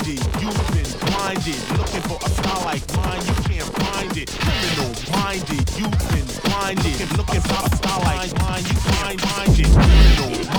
minded. You've been blinded, looking for a star like mine. You can't find it. Criminal minded. You've been blinded, looking for a star like mine. You can't find it. Criminal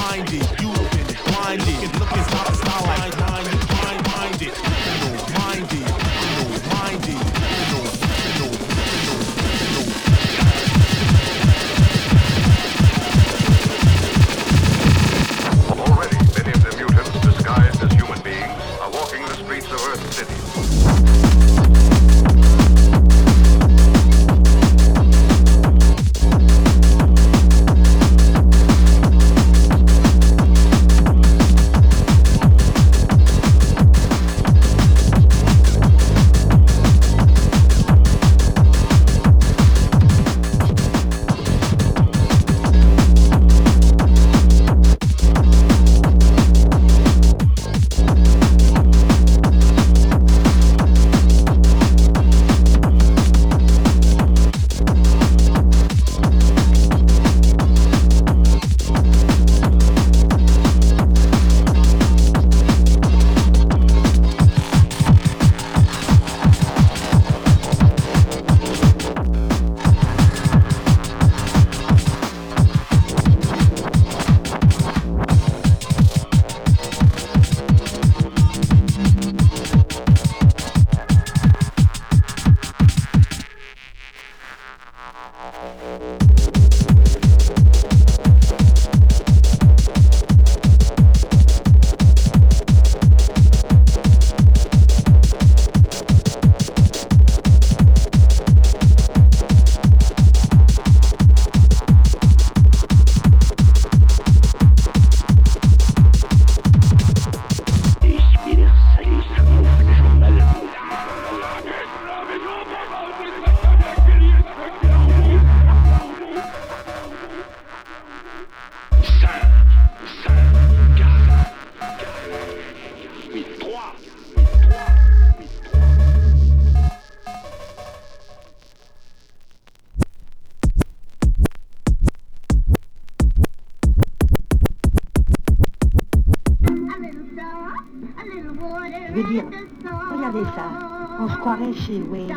Croirait chez Wayne.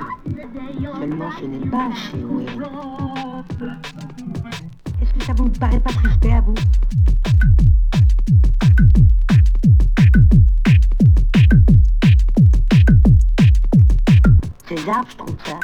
Seulement, ce n'est pas chez Wayne. Est-ce que ça vous paraît pas suspect à vous? Grave, je trouve ça.